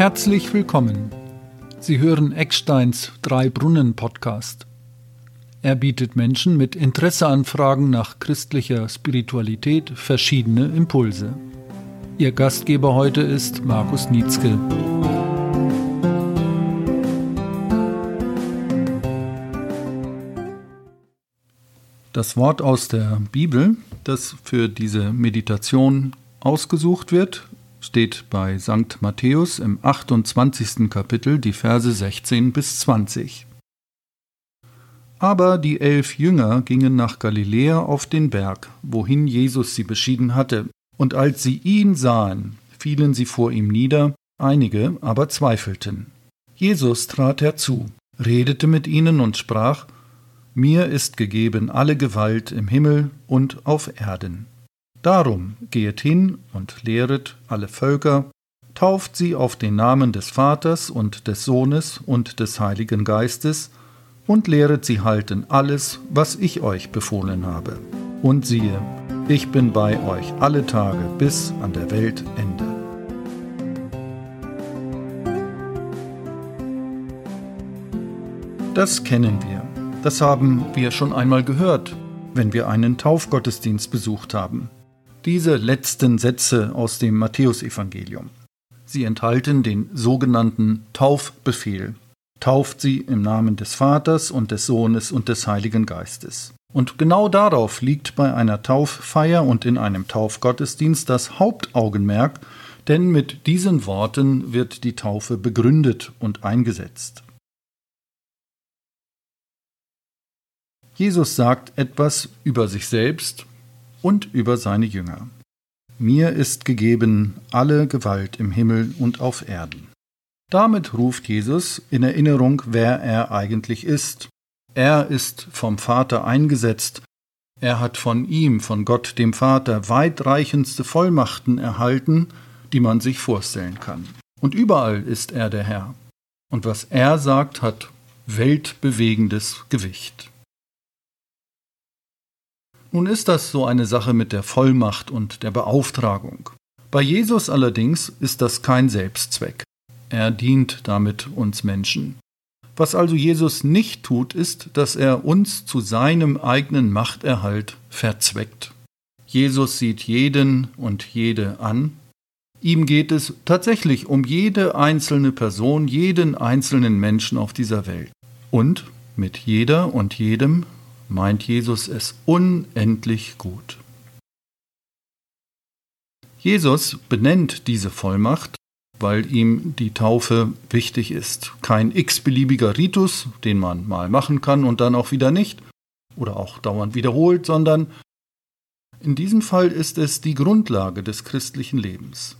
Herzlich willkommen. Sie hören Ecksteins Drei Brunnen Podcast. Er bietet Menschen mit Interesseanfragen nach christlicher Spiritualität verschiedene Impulse. Ihr Gastgeber heute ist Markus Nietzsche. Das Wort aus der Bibel, das für diese Meditation ausgesucht wird, steht bei St. Matthäus im 28. Kapitel die Verse 16 bis 20. Aber die elf Jünger gingen nach Galiläa auf den Berg, wohin Jesus sie beschieden hatte, und als sie ihn sahen, fielen sie vor ihm nieder, einige aber zweifelten. Jesus trat herzu, redete mit ihnen und sprach, Mir ist gegeben alle Gewalt im Himmel und auf Erden. Darum gehet hin und lehret alle Völker, tauft sie auf den Namen des Vaters und des Sohnes und des Heiligen Geistes, und lehret sie halten alles, was ich euch befohlen habe. Und siehe, ich bin bei euch alle Tage bis an der Weltende. Das kennen wir. Das haben wir schon einmal gehört, wenn wir einen Taufgottesdienst besucht haben diese letzten Sätze aus dem Matthäusevangelium. Sie enthalten den sogenannten Taufbefehl. Tauft sie im Namen des Vaters und des Sohnes und des Heiligen Geistes. Und genau darauf liegt bei einer Tauffeier und in einem Taufgottesdienst das Hauptaugenmerk, denn mit diesen Worten wird die Taufe begründet und eingesetzt. Jesus sagt etwas über sich selbst und über seine Jünger. Mir ist gegeben alle Gewalt im Himmel und auf Erden. Damit ruft Jesus in Erinnerung, wer er eigentlich ist. Er ist vom Vater eingesetzt, er hat von ihm, von Gott dem Vater, weitreichendste Vollmachten erhalten, die man sich vorstellen kann. Und überall ist er der Herr. Und was er sagt, hat weltbewegendes Gewicht. Nun ist das so eine Sache mit der Vollmacht und der Beauftragung. Bei Jesus allerdings ist das kein Selbstzweck. Er dient damit uns Menschen. Was also Jesus nicht tut, ist, dass er uns zu seinem eigenen Machterhalt verzweckt. Jesus sieht jeden und jede an. Ihm geht es tatsächlich um jede einzelne Person, jeden einzelnen Menschen auf dieser Welt. Und mit jeder und jedem meint Jesus es unendlich gut. Jesus benennt diese Vollmacht, weil ihm die Taufe wichtig ist. Kein x-beliebiger Ritus, den man mal machen kann und dann auch wieder nicht oder auch dauernd wiederholt, sondern in diesem Fall ist es die Grundlage des christlichen Lebens.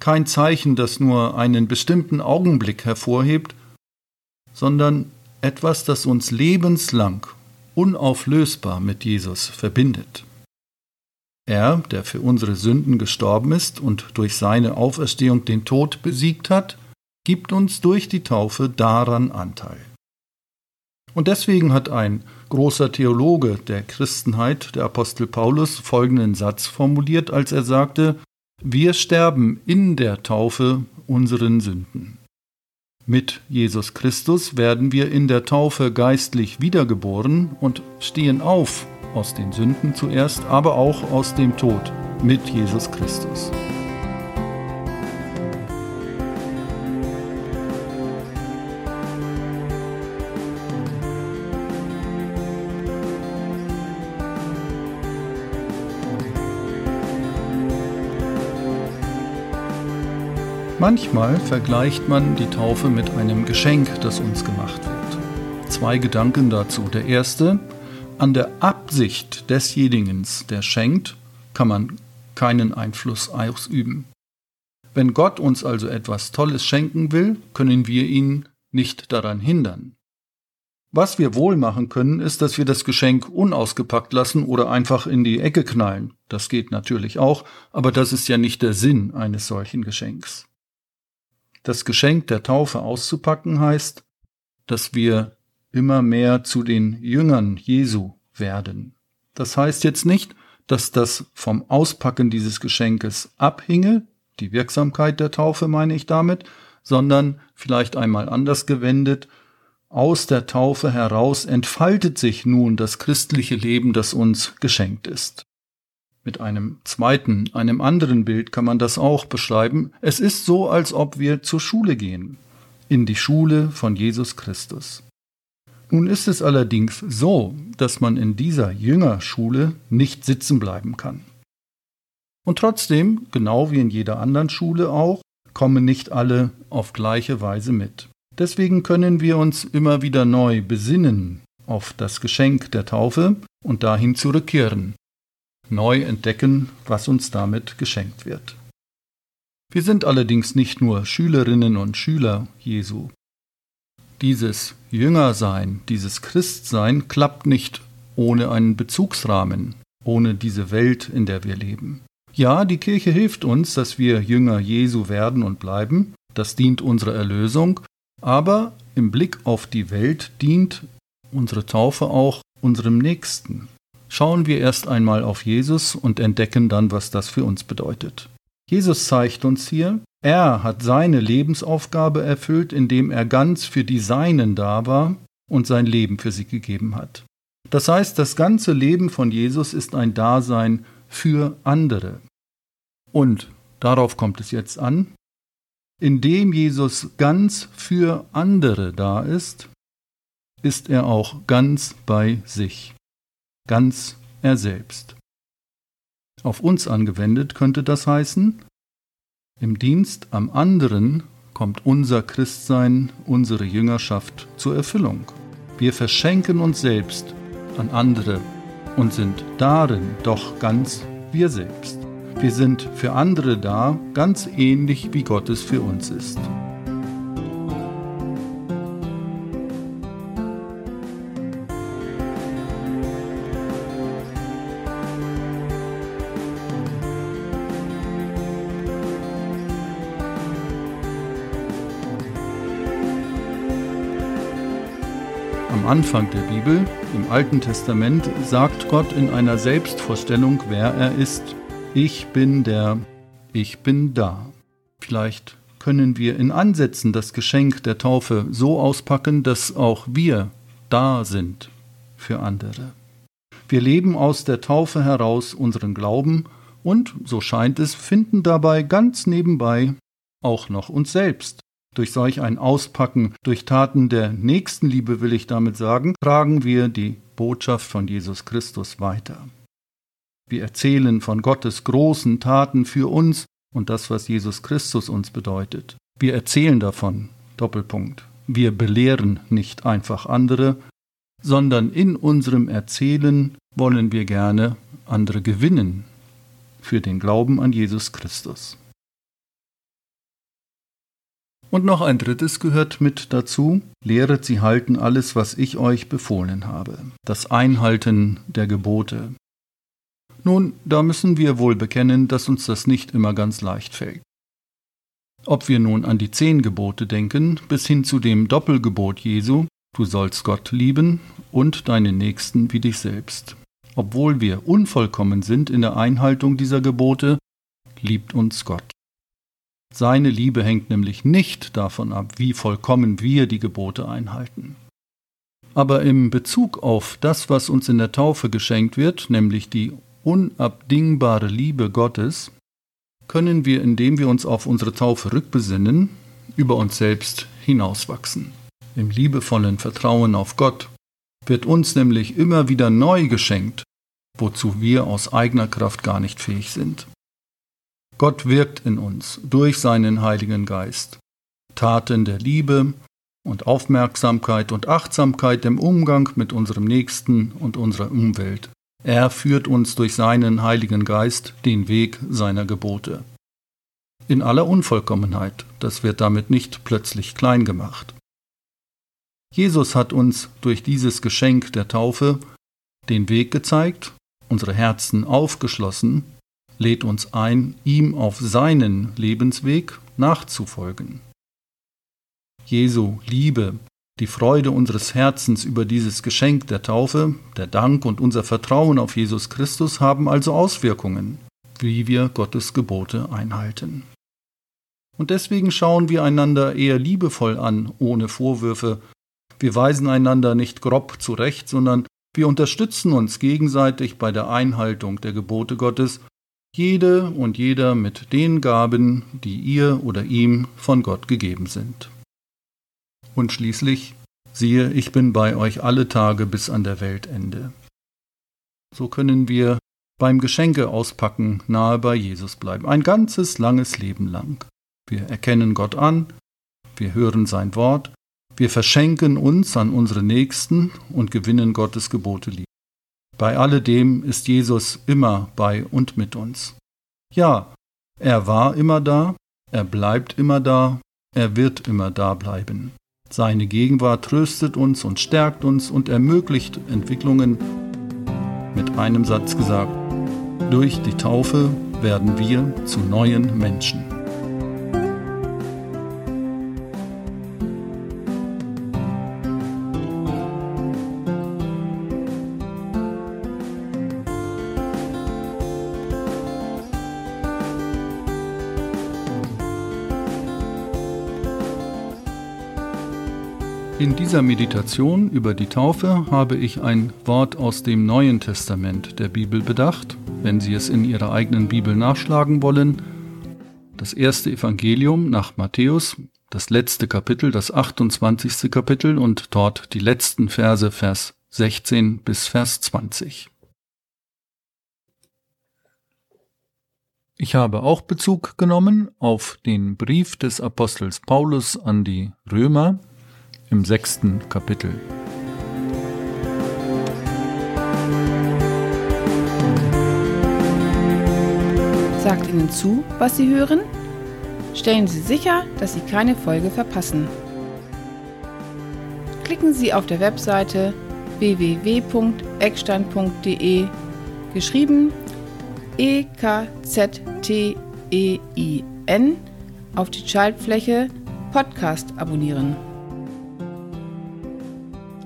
Kein Zeichen, das nur einen bestimmten Augenblick hervorhebt, sondern etwas, das uns lebenslang unauflösbar mit Jesus verbindet. Er, der für unsere Sünden gestorben ist und durch seine Auferstehung den Tod besiegt hat, gibt uns durch die Taufe daran Anteil. Und deswegen hat ein großer Theologe der Christenheit, der Apostel Paulus, folgenden Satz formuliert, als er sagte, wir sterben in der Taufe unseren Sünden. Mit Jesus Christus werden wir in der Taufe geistlich wiedergeboren und stehen auf aus den Sünden zuerst, aber auch aus dem Tod mit Jesus Christus. Manchmal vergleicht man die Taufe mit einem Geschenk, das uns gemacht wird. Zwei Gedanken dazu. Der erste, an der Absicht desjenigen, der schenkt, kann man keinen Einfluss ausüben. Wenn Gott uns also etwas Tolles schenken will, können wir ihn nicht daran hindern. Was wir wohl machen können, ist, dass wir das Geschenk unausgepackt lassen oder einfach in die Ecke knallen. Das geht natürlich auch, aber das ist ja nicht der Sinn eines solchen Geschenks. Das Geschenk der Taufe auszupacken heißt, dass wir immer mehr zu den Jüngern Jesu werden. Das heißt jetzt nicht, dass das vom Auspacken dieses Geschenkes abhinge, die Wirksamkeit der Taufe meine ich damit, sondern vielleicht einmal anders gewendet, aus der Taufe heraus entfaltet sich nun das christliche Leben, das uns geschenkt ist. Mit einem zweiten, einem anderen Bild kann man das auch beschreiben. Es ist so, als ob wir zur Schule gehen, in die Schule von Jesus Christus. Nun ist es allerdings so, dass man in dieser Jüngerschule nicht sitzen bleiben kann. Und trotzdem, genau wie in jeder anderen Schule auch, kommen nicht alle auf gleiche Weise mit. Deswegen können wir uns immer wieder neu besinnen auf das Geschenk der Taufe und dahin zurückkehren, neu entdecken, was uns damit geschenkt wird. Wir sind allerdings nicht nur Schülerinnen und Schüler Jesu. Dieses Jüngersein, dieses Christsein klappt nicht ohne einen Bezugsrahmen, ohne diese Welt, in der wir leben. Ja, die Kirche hilft uns, dass wir Jünger Jesu werden und bleiben, das dient unserer Erlösung, aber im Blick auf die Welt dient unsere Taufe auch unserem Nächsten. Schauen wir erst einmal auf Jesus und entdecken dann, was das für uns bedeutet. Jesus zeigt uns hier, er hat seine Lebensaufgabe erfüllt, indem er ganz für die Seinen da war und sein Leben für sie gegeben hat. Das heißt, das ganze Leben von Jesus ist ein Dasein für andere. Und darauf kommt es jetzt an, indem Jesus ganz für andere da ist, ist er auch ganz bei sich, ganz er selbst. Auf uns angewendet könnte das heißen, im Dienst am anderen kommt unser Christsein, unsere Jüngerschaft zur Erfüllung. Wir verschenken uns selbst an andere und sind darin doch ganz wir selbst. Wir sind für andere da, ganz ähnlich wie Gott es für uns ist. Am Anfang der Bibel, im Alten Testament, sagt Gott in einer Selbstvorstellung, wer er ist. Ich bin der, ich bin da. Vielleicht können wir in Ansätzen das Geschenk der Taufe so auspacken, dass auch wir da sind für andere. Wir leben aus der Taufe heraus unseren Glauben und, so scheint es, finden dabei ganz nebenbei auch noch uns selbst durch solch ein Auspacken, durch Taten der Nächstenliebe will ich damit sagen, tragen wir die Botschaft von Jesus Christus weiter. Wir erzählen von Gottes großen Taten für uns und das, was Jesus Christus uns bedeutet. Wir erzählen davon, Doppelpunkt. Wir belehren nicht einfach andere, sondern in unserem Erzählen wollen wir gerne andere gewinnen für den Glauben an Jesus Christus. Und noch ein drittes gehört mit dazu, lehret sie halten alles, was ich euch befohlen habe, das Einhalten der Gebote. Nun, da müssen wir wohl bekennen, dass uns das nicht immer ganz leicht fällt. Ob wir nun an die zehn Gebote denken, bis hin zu dem Doppelgebot Jesu, du sollst Gott lieben und deinen Nächsten wie dich selbst. Obwohl wir unvollkommen sind in der Einhaltung dieser Gebote, liebt uns Gott. Seine Liebe hängt nämlich nicht davon ab, wie vollkommen wir die Gebote einhalten. Aber im Bezug auf das, was uns in der Taufe geschenkt wird, nämlich die unabdingbare Liebe Gottes, können wir, indem wir uns auf unsere Taufe rückbesinnen, über uns selbst hinauswachsen. Im liebevollen Vertrauen auf Gott wird uns nämlich immer wieder neu geschenkt, wozu wir aus eigener Kraft gar nicht fähig sind. Gott wirkt in uns durch seinen Heiligen Geist. Taten der Liebe und Aufmerksamkeit und Achtsamkeit im Umgang mit unserem Nächsten und unserer Umwelt. Er führt uns durch seinen Heiligen Geist den Weg seiner Gebote. In aller Unvollkommenheit, das wird damit nicht plötzlich klein gemacht. Jesus hat uns durch dieses Geschenk der Taufe den Weg gezeigt, unsere Herzen aufgeschlossen lädt uns ein, ihm auf seinen Lebensweg nachzufolgen. Jesu Liebe, die Freude unseres Herzens über dieses Geschenk der Taufe, der Dank und unser Vertrauen auf Jesus Christus haben also Auswirkungen, wie wir Gottes Gebote einhalten. Und deswegen schauen wir einander eher liebevoll an, ohne Vorwürfe. Wir weisen einander nicht grob zurecht, sondern wir unterstützen uns gegenseitig bei der Einhaltung der Gebote Gottes, jede und jeder mit den Gaben, die ihr oder ihm von Gott gegeben sind. Und schließlich, siehe, ich bin bei euch alle Tage bis an der Weltende. So können wir beim Geschenke auspacken nahe bei Jesus bleiben, ein ganzes langes Leben lang. Wir erkennen Gott an, wir hören sein Wort, wir verschenken uns an unsere Nächsten und gewinnen Gottes Gebote lieb. Bei alledem ist Jesus immer bei und mit uns. Ja, er war immer da, er bleibt immer da, er wird immer da bleiben. Seine Gegenwart tröstet uns und stärkt uns und ermöglicht Entwicklungen. Mit einem Satz gesagt, durch die Taufe werden wir zu neuen Menschen. In dieser Meditation über die Taufe habe ich ein Wort aus dem Neuen Testament der Bibel bedacht, wenn Sie es in Ihrer eigenen Bibel nachschlagen wollen. Das erste Evangelium nach Matthäus, das letzte Kapitel, das 28. Kapitel und dort die letzten Verse, Vers 16 bis Vers 20. Ich habe auch Bezug genommen auf den Brief des Apostels Paulus an die Römer, im sechsten Kapitel. Sagt Ihnen zu, was Sie hören? Stellen Sie sicher, dass Sie keine Folge verpassen. Klicken Sie auf der Webseite www.eckstein.de geschrieben E K Z T E I N auf die Schaltfläche Podcast abonnieren.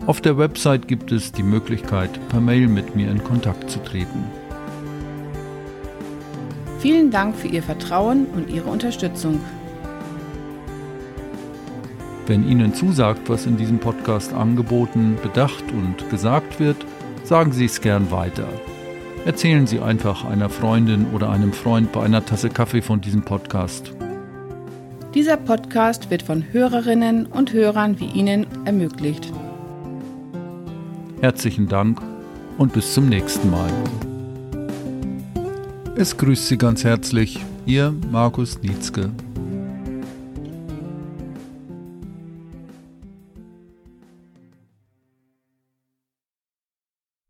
Auf der Website gibt es die Möglichkeit, per Mail mit mir in Kontakt zu treten. Vielen Dank für Ihr Vertrauen und Ihre Unterstützung. Wenn Ihnen zusagt, was in diesem Podcast angeboten, bedacht und gesagt wird, sagen Sie es gern weiter. Erzählen Sie einfach einer Freundin oder einem Freund bei einer Tasse Kaffee von diesem Podcast. Dieser Podcast wird von Hörerinnen und Hörern wie Ihnen ermöglicht. Herzlichen Dank und bis zum nächsten Mal. Es grüßt Sie ganz herzlich, Ihr Markus Nietzke.